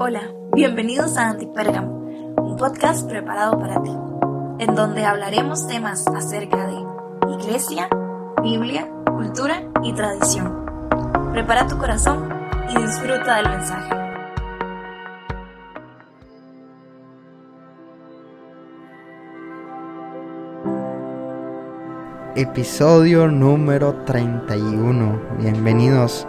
Hola, bienvenidos a Antipérgamo, un podcast preparado para ti, en donde hablaremos temas acerca de iglesia, Biblia, cultura y tradición. Prepara tu corazón y disfruta del mensaje. Episodio número 31. Bienvenidos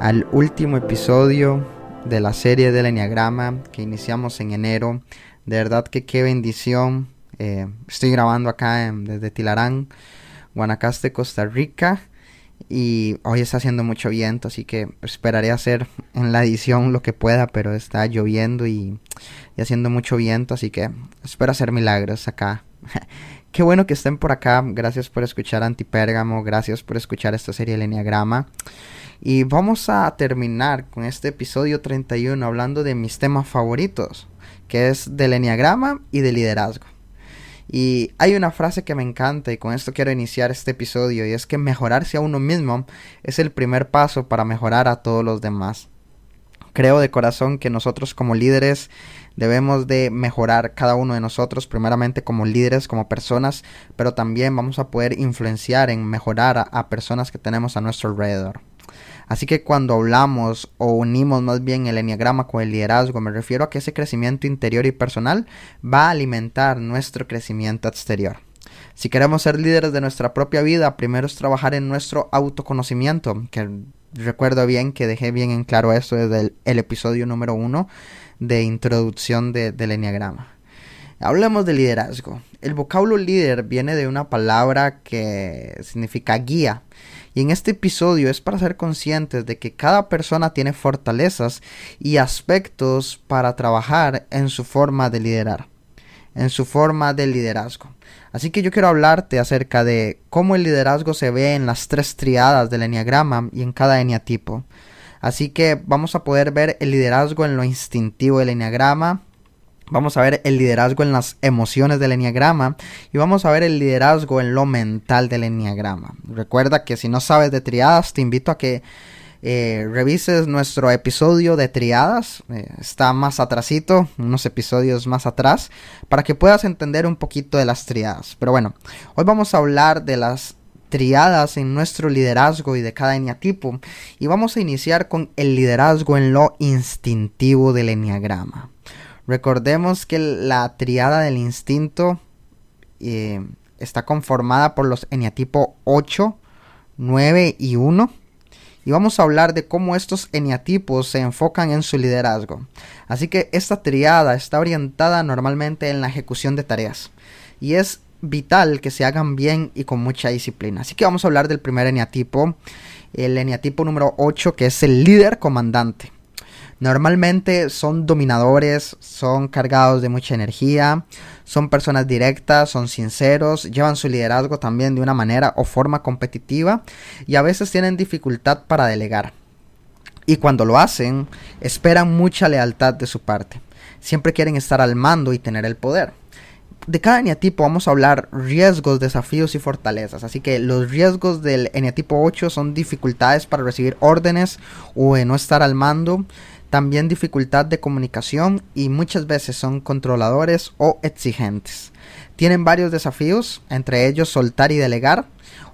al último episodio de la serie del Enneagrama que iniciamos en enero. De verdad que qué bendición. Eh, estoy grabando acá desde Tilarán, Guanacaste, Costa Rica. Y hoy está haciendo mucho viento, así que esperaré hacer en la edición lo que pueda, pero está lloviendo y, y haciendo mucho viento, así que espero hacer milagros acá. Qué bueno que estén por acá. Gracias por escuchar Antipérgamo. Gracias por escuchar esta serie del Enneagrama. Y vamos a terminar con este episodio 31 hablando de mis temas favoritos, que es del Enneagrama y de liderazgo. Y hay una frase que me encanta y con esto quiero iniciar este episodio y es que mejorarse a uno mismo es el primer paso para mejorar a todos los demás. Creo de corazón que nosotros como líderes debemos de mejorar cada uno de nosotros, primeramente como líderes, como personas, pero también vamos a poder influenciar en mejorar a, personas que tenemos a nuestro alrededor. Así que cuando hablamos o unimos más bien el enneagrama con el liderazgo, me refiero a que ese crecimiento interior y personal va a alimentar nuestro crecimiento exterior. Si queremos ser líderes de nuestra propia vida, primero es trabajar en nuestro autoconocimiento, que recuerdo bien que dejé bien en claro esto desde el, episodio número uno de introducción del enneagrama. Hablemos de liderazgo. El vocablo líder viene de una palabra que significa guía y en este episodio es para ser conscientes de que cada persona tiene fortalezas y aspectos para trabajar en su forma de liderar, en su forma de liderazgo. Así que yo quiero hablarte acerca de cómo el liderazgo se ve en las tres triadas del enneagrama y en cada eneatipo. Así que vamos a poder ver el liderazgo en lo instintivo del enneagrama, Vamos a ver el liderazgo en las emociones del enneagrama y vamos a ver el liderazgo en lo mental del enneagrama. Recuerda que si no sabes de triadas, te invito a que eh, revises nuestro episodio de triadas. Eh, está más atrasito, unos episodios más atrás, para que puedas entender un poquito de las triadas. Pero bueno, hoy vamos a hablar de las triadas en nuestro liderazgo y de cada eneatipo. Y vamos a iniciar con el liderazgo en lo instintivo del enneagrama. Recordemos que la triada del instinto eh, está conformada por los eneatipo 8, 9 y 1. Y vamos a hablar de cómo estos eneatipos se enfocan en su liderazgo. Así que esta triada está orientada normalmente en la ejecución de tareas. Y es vital que se hagan bien y con mucha disciplina. Así que vamos a hablar del primer eneatipo, el eneatipo número 8, que es el líder comandante. Normalmente son dominadores, son cargados de mucha energía, son personas directas, son sinceros, llevan su liderazgo también de una manera o forma competitiva y a veces tienen dificultad para delegar. Y cuando lo hacen, esperan mucha lealtad de su parte. Siempre quieren estar al mando y tener el poder de cada eneatipo vamos a hablar riesgos, desafíos y fortalezas. Así que los riesgos del eneatipo 8 son dificultades para recibir órdenes o no estar al mando, también dificultad de comunicación y muchas veces son controladores o exigentes. Tienen varios desafíos, entre ellos soltar y delegar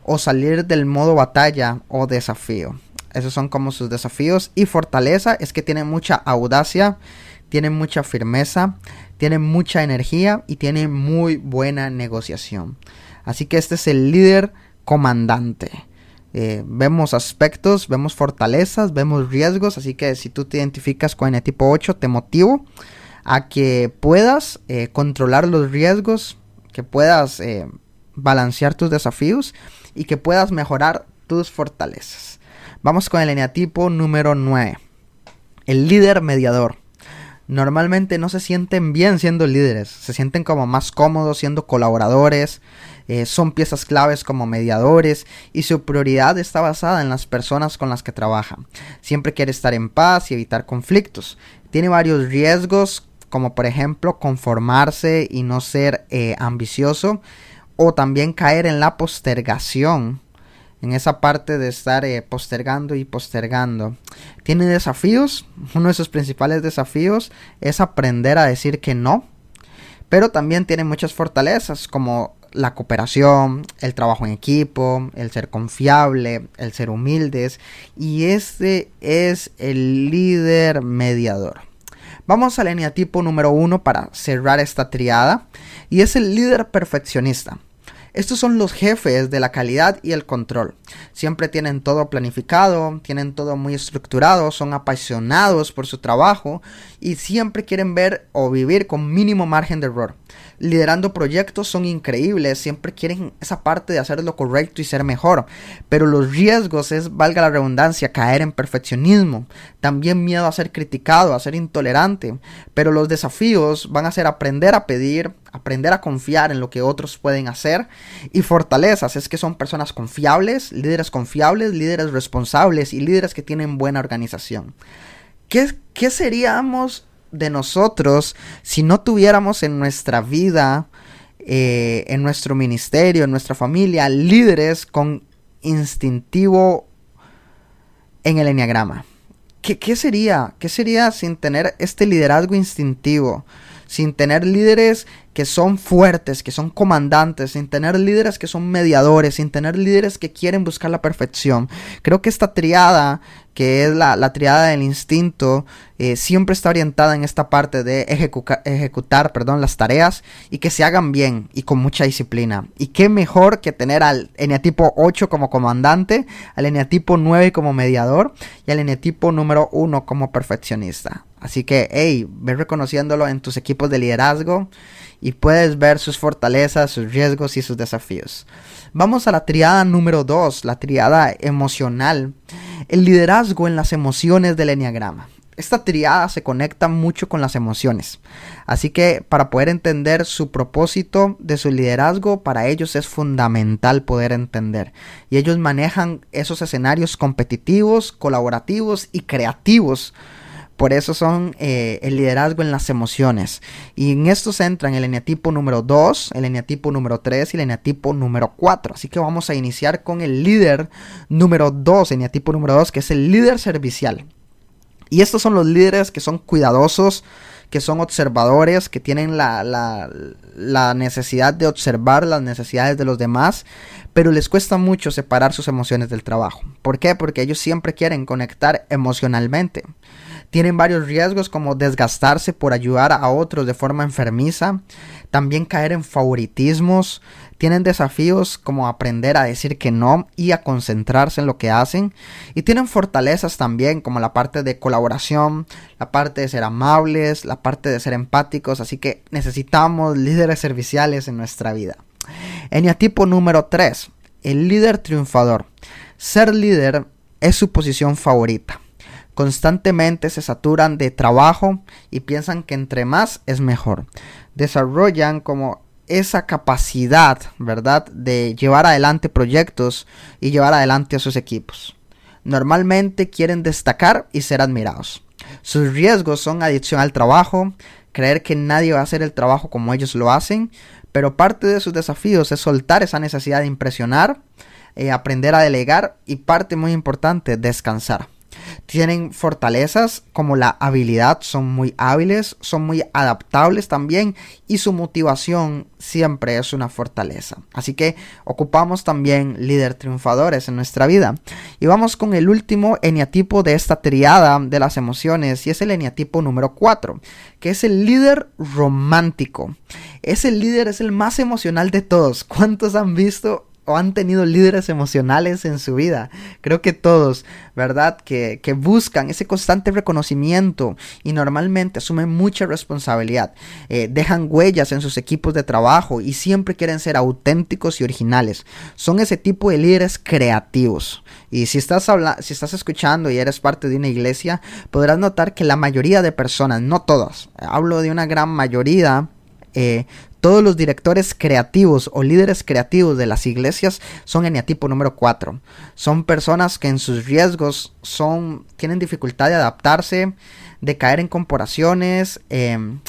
o salir del modo batalla o desafío. Esos son como sus desafíos y fortaleza es que tienen mucha audacia, tienen mucha firmeza, tienen mucha energía y tienen muy buena negociación. Así que este es el líder comandante. Eh, vemos aspectos, vemos fortalezas, vemos riesgos, así que si tú te identificas con el tipo 8, te motivo a que puedas eh, controlar los riesgos, que puedas eh, balancear tus desafíos y que puedas mejorar tus fortalezas. Vamos con el eneatipo número 9, el líder mediador normalmente no se sienten bien siendo líderes, se sienten como más cómodos siendo colaboradores, eh, son piezas claves como mediadores y su prioridad está basada en las personas con las que trabajan. Siempre quiere estar en paz y evitar conflictos. Tiene varios riesgos como por ejemplo conformarse y no ser eh, ambicioso o también caer en la postergación en esa parte de estar eh, postergando y postergando. Tiene desafíos, uno de sus principales desafíos es aprender a decir que no, pero también tiene muchas fortalezas como la cooperación, el trabajo en equipo, el ser confiable, el ser humildes y este es el líder mediador. Vamos al eneatipo número uno para cerrar esta triada y es el líder perfeccionista. Estos son los jefes de la calidad y el control. Siempre tienen todo planificado, tienen todo muy estructurado, son apasionados por su trabajo y siempre quieren ver o vivir con mínimo margen de error. Liderando proyectos son increíbles, siempre quieren esa parte de hacer lo correcto y ser mejor, pero los riesgos es, valga la redundancia, caer en perfeccionismo, también miedo a ser criticado, a ser intolerante, pero los desafíos van a ser aprender a pedir, aprender a confiar en lo que otros pueden hacer y fortalezas es que son personas confiables, líderes confiables, líderes responsables y líderes que tienen buena organización. ¿Qué, qué seríamos de nosotros si no tuviéramos en nuestra vida, eh, en nuestro ministerio, en nuestra familia, líderes con instintivo en el enneagrama? ¿Qué, ¿Qué sería? ¿Qué sería sin tener este liderazgo instintivo? Sin tener líderes que son fuertes, que son comandantes, sin tener líderes que son mediadores, sin tener líderes que quieren buscar la perfección. Creo que esta triada, que es la, triada del instinto, eh, siempre está orientada en esta parte de ejecutar perdón, las tareas y que se hagan bien y con mucha disciplina. Y qué mejor que tener al eneatipo 8 como comandante, al eneatipo 9 como mediador y al eneatipo número 1 como perfeccionista. Así que, hey, ve reconociéndolo en tus equipos de liderazgo y puedes ver sus fortalezas, sus riesgos y sus desafíos. Vamos a la triada número 2, la triada emocional. El liderazgo en las emociones del enneagrama. Esta triada se conecta mucho con las emociones. Así que para poder entender su propósito de su liderazgo, para ellos es fundamental poder entender. Y ellos manejan esos escenarios competitivos, colaborativos y creativos por eso son eh, el liderazgo en las emociones. Y en esto se entran el eneatipo número 2, el eneatipo número 3 y el eneatipo número 4. Así que vamos a iniciar con el líder número 2, eneatipo número 2, que es el líder servicial. Y estos son los líderes que son cuidadosos, que son observadores, que tienen la, la, necesidad de observar las necesidades de los demás, pero les cuesta mucho separar sus emociones del trabajo. ¿Por qué? Porque ellos siempre quieren conectar emocionalmente. Tienen varios riesgos como desgastarse por ayudar a otros de forma enfermiza, también caer en favoritismos, tienen desafíos como aprender a decir que no y a concentrarse en lo que hacen. Y tienen fortalezas también como la parte de colaboración, la parte de ser amables, la parte de ser empáticos. Así que necesitamos líderes serviciales en nuestra vida. Eniatipo número 3. El líder triunfador. Ser líder es su posición favorita constantemente se saturan de trabajo y piensan que entre más es mejor. Desarrollan como esa capacidad, ¿verdad?, de llevar adelante proyectos y llevar adelante a sus equipos. Normalmente quieren destacar y ser admirados. Sus riesgos son adicción al trabajo, creer que nadie va a hacer el trabajo como ellos lo hacen, pero parte de sus desafíos es soltar esa necesidad de impresionar, eh, aprender a delegar y parte muy importante, descansar. Tienen fortalezas como la habilidad, son muy hábiles, son muy adaptables también y su motivación siempre es una fortaleza. Así que ocupamos también líder triunfadores en nuestra vida. Y vamos con el último eniatipo de esta triada de las emociones y es el eniatipo número 4, que es el líder romántico. Ese líder es el más emocional de todos. ¿Cuántos han visto o han tenido líderes emocionales en su vida. Creo que todos, ¿verdad? Que, buscan ese constante reconocimiento y normalmente asumen mucha responsabilidad. Eh, dejan huellas en sus equipos de trabajo y siempre quieren ser auténticos y originales. Son ese tipo de líderes creativos. Y si estás, si estás escuchando y eres parte de una iglesia, podrás notar que la mayoría de personas, no todas, hablo de una gran mayoría, eh, todos los directores creativos o líderes creativos de las iglesias son eneatipo número 4. Son personas que en sus riesgos son, tienen dificultad de adaptarse, de caer en comparaciones, em,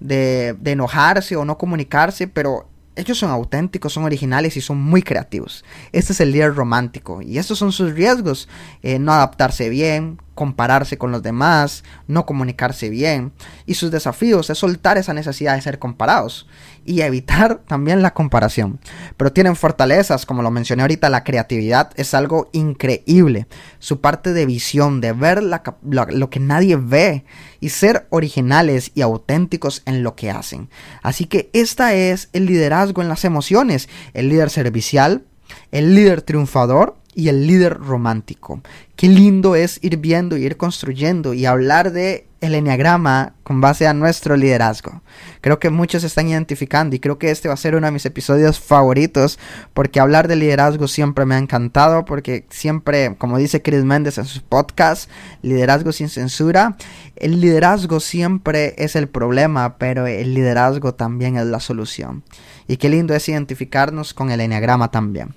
de, enojarse o no comunicarse, pero ellos son auténticos, son originales y son muy creativos. Este es el líder romántico y estos son sus riesgos. Eh, no adaptarse bien, compararse con los demás, no comunicarse bien. Y sus desafíos es soltar esa necesidad de ser comparados y evitar también la comparación. Pero tienen fortalezas, como lo mencioné ahorita, la creatividad es algo increíble. Su parte de visión, de ver lo que nadie ve y ser originales y auténticos en lo que hacen. Así que esta es el liderazgo en las emociones, el líder servicial, el líder triunfador y el líder romántico. Qué lindo es ir viendo y ir construyendo y hablar de el enneagrama con base a nuestro liderazgo. Creo que muchos se están identificando y creo que este va a ser uno de mis episodios favoritos porque hablar de liderazgo siempre me ha encantado porque siempre, como dice Chris Méndez en sus podcasts, liderazgo sin censura, el liderazgo siempre es el problema, pero el liderazgo también es la solución. Y qué lindo es identificarnos con el enneagrama también.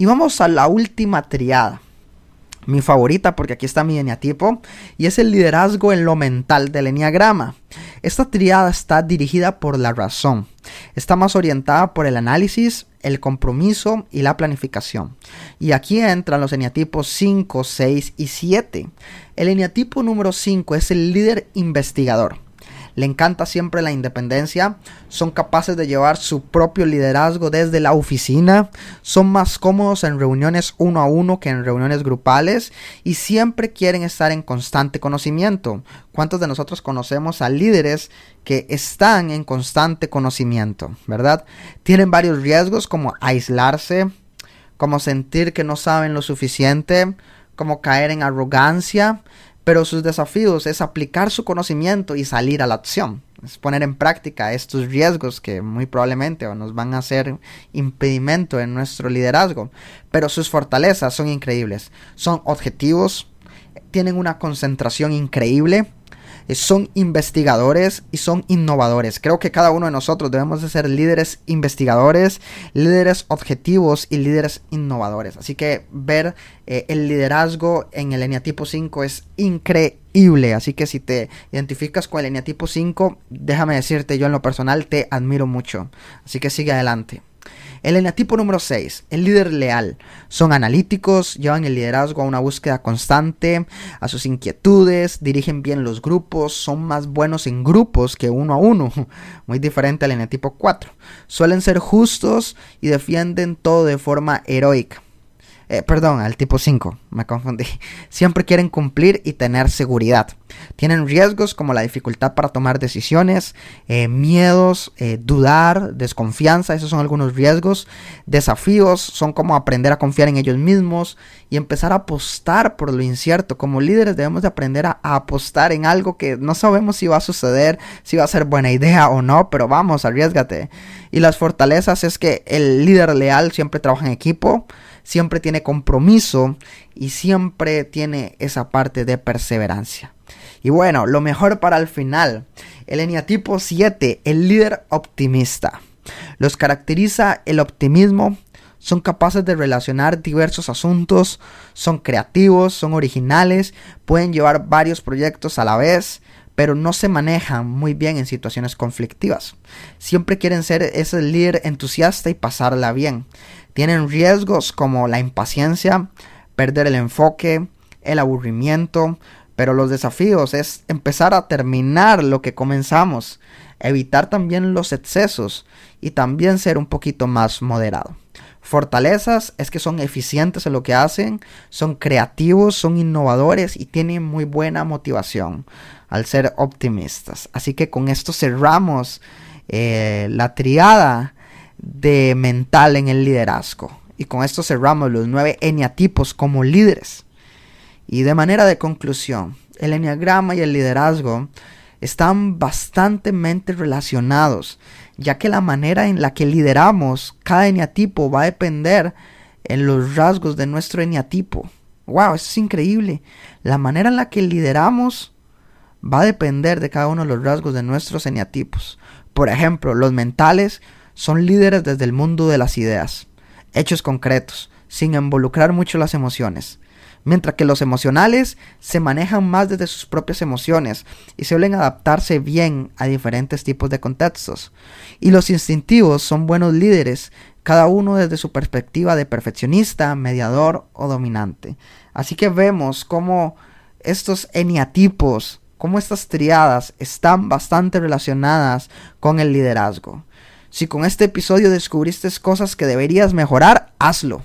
Y vamos a la última triada. Mi favorita porque aquí está mi eneatipo y es el liderazgo en lo mental del eneagrama. Esta triada está dirigida por la razón. Está más orientada por el análisis, el compromiso y la planificación. Y aquí entran los eneatipos 5, 6 y 7. El eneatipo número 5 es el líder investigador le encanta siempre la independencia, son capaces de llevar su propio liderazgo desde la oficina, son más cómodos en reuniones uno a uno que en reuniones grupales y siempre quieren estar en constante conocimiento. ¿Cuántos de nosotros conocemos a líderes que están en constante conocimiento, verdad? Tienen varios riesgos como aislarse, como sentir que no saben lo suficiente, como caer en arrogancia, pero sus desafíos es aplicar su conocimiento y salir a la acción. Es poner en práctica estos riesgos que muy probablemente nos van a hacer impedimento en nuestro liderazgo. Pero sus fortalezas son increíbles. Son objetivos, tienen una concentración increíble, son investigadores y son innovadores. Creo que cada uno de nosotros debemos de ser líderes investigadores, líderes objetivos y líderes innovadores. Así que ver eh, el liderazgo en el eneatipo 5 es increíble. Así que si te identificas con el eneatipo 5, déjame decirte, yo en lo personal te admiro mucho. Así que sigue adelante. El eneatipo número 6, el líder leal. Son analíticos, llevan el liderazgo a una búsqueda constante, a sus inquietudes, dirigen bien los grupos, son más buenos en grupos que uno a uno, muy diferente al eneatipo 4. Suelen ser justos y defienden todo de forma heroica. Eh, perdón, al tipo 5, me confundí. Siempre quieren cumplir y tener seguridad. Tienen riesgos como la dificultad para tomar decisiones, eh, miedos, eh, dudar, desconfianza, esos son algunos riesgos. Desafíos son como aprender a confiar en ellos mismos y empezar a apostar por lo incierto. Como líderes debemos de aprender a, a apostar en algo que no sabemos si va a suceder, si va a ser buena idea o no, pero vamos, arriesgate. Y las fortalezas es que el líder leal siempre trabaja en equipo siempre tiene compromiso y siempre tiene esa parte de perseverancia. Y bueno, lo mejor para el final, el eneatipo 7, el líder optimista. Los caracteriza el optimismo, son capaces de relacionar diversos asuntos, son creativos, son originales, pueden llevar varios proyectos a la vez, pero no se manejan muy bien en situaciones conflictivas. Siempre quieren ser ese líder entusiasta y pasarla bien. Tienen riesgos como la impaciencia, perder el enfoque, el aburrimiento, pero los desafíos es empezar a terminar lo que comenzamos, evitar también los excesos y también ser un poquito más moderado. Fortalezas es que son eficientes en lo que hacen, son creativos, son innovadores y tienen muy buena motivación al ser optimistas. Así que con esto cerramos eh, la triada de mental en el liderazgo. Y con esto cerramos los nueve eniatipos como líderes. Y de manera de conclusión, el eniagrama y el liderazgo están bastante relacionados, ya que la manera en la que lideramos cada eniatipo va a depender en los rasgos de nuestro eniatipo. Wow, eso es increíble. La manera en la que lideramos va a depender de cada uno de los rasgos de nuestros eniatipos. Por ejemplo, los mentales son líderes desde el mundo de las ideas, hechos concretos, sin involucrar mucho las emociones. mientras que los emocionales se manejan más desde sus propias emociones y suelen adaptarse bien a diferentes tipos de contextos. Y los instintivos son buenos líderes, cada uno desde su perspectiva de perfeccionista, mediador o dominante. Así que vemos cómo estos eniatipos, cómo estas triadas están bastante relacionadas con el liderazgo. Si con este episodio descubriste cosas que deberías mejorar, hazlo.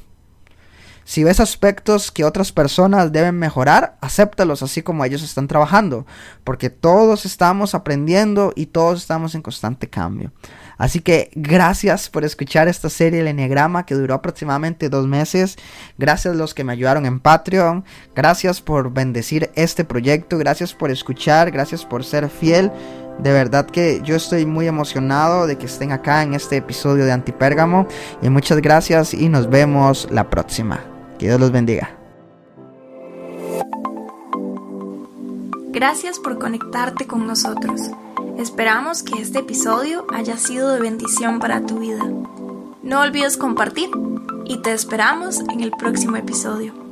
Si ves aspectos que otras personas deben mejorar, acéptalos así como ellos están trabajando, porque todos estamos aprendiendo y todos estamos en constante cambio. Así que gracias por escuchar esta serie El Enneagrama que duró aproximadamente dos meses. Gracias a los que me ayudaron en Patreon. Gracias por bendecir este proyecto. Gracias por escuchar. Gracias por ser fiel. De verdad que yo estoy muy emocionado de que estén acá en este episodio de Antipérgamo. Y muchas gracias y nos vemos la próxima. Que Dios los bendiga. Gracias por conectarte con nosotros. Esperamos que este episodio haya sido de bendición para tu vida. No olvides compartir y te esperamos en el próximo episodio.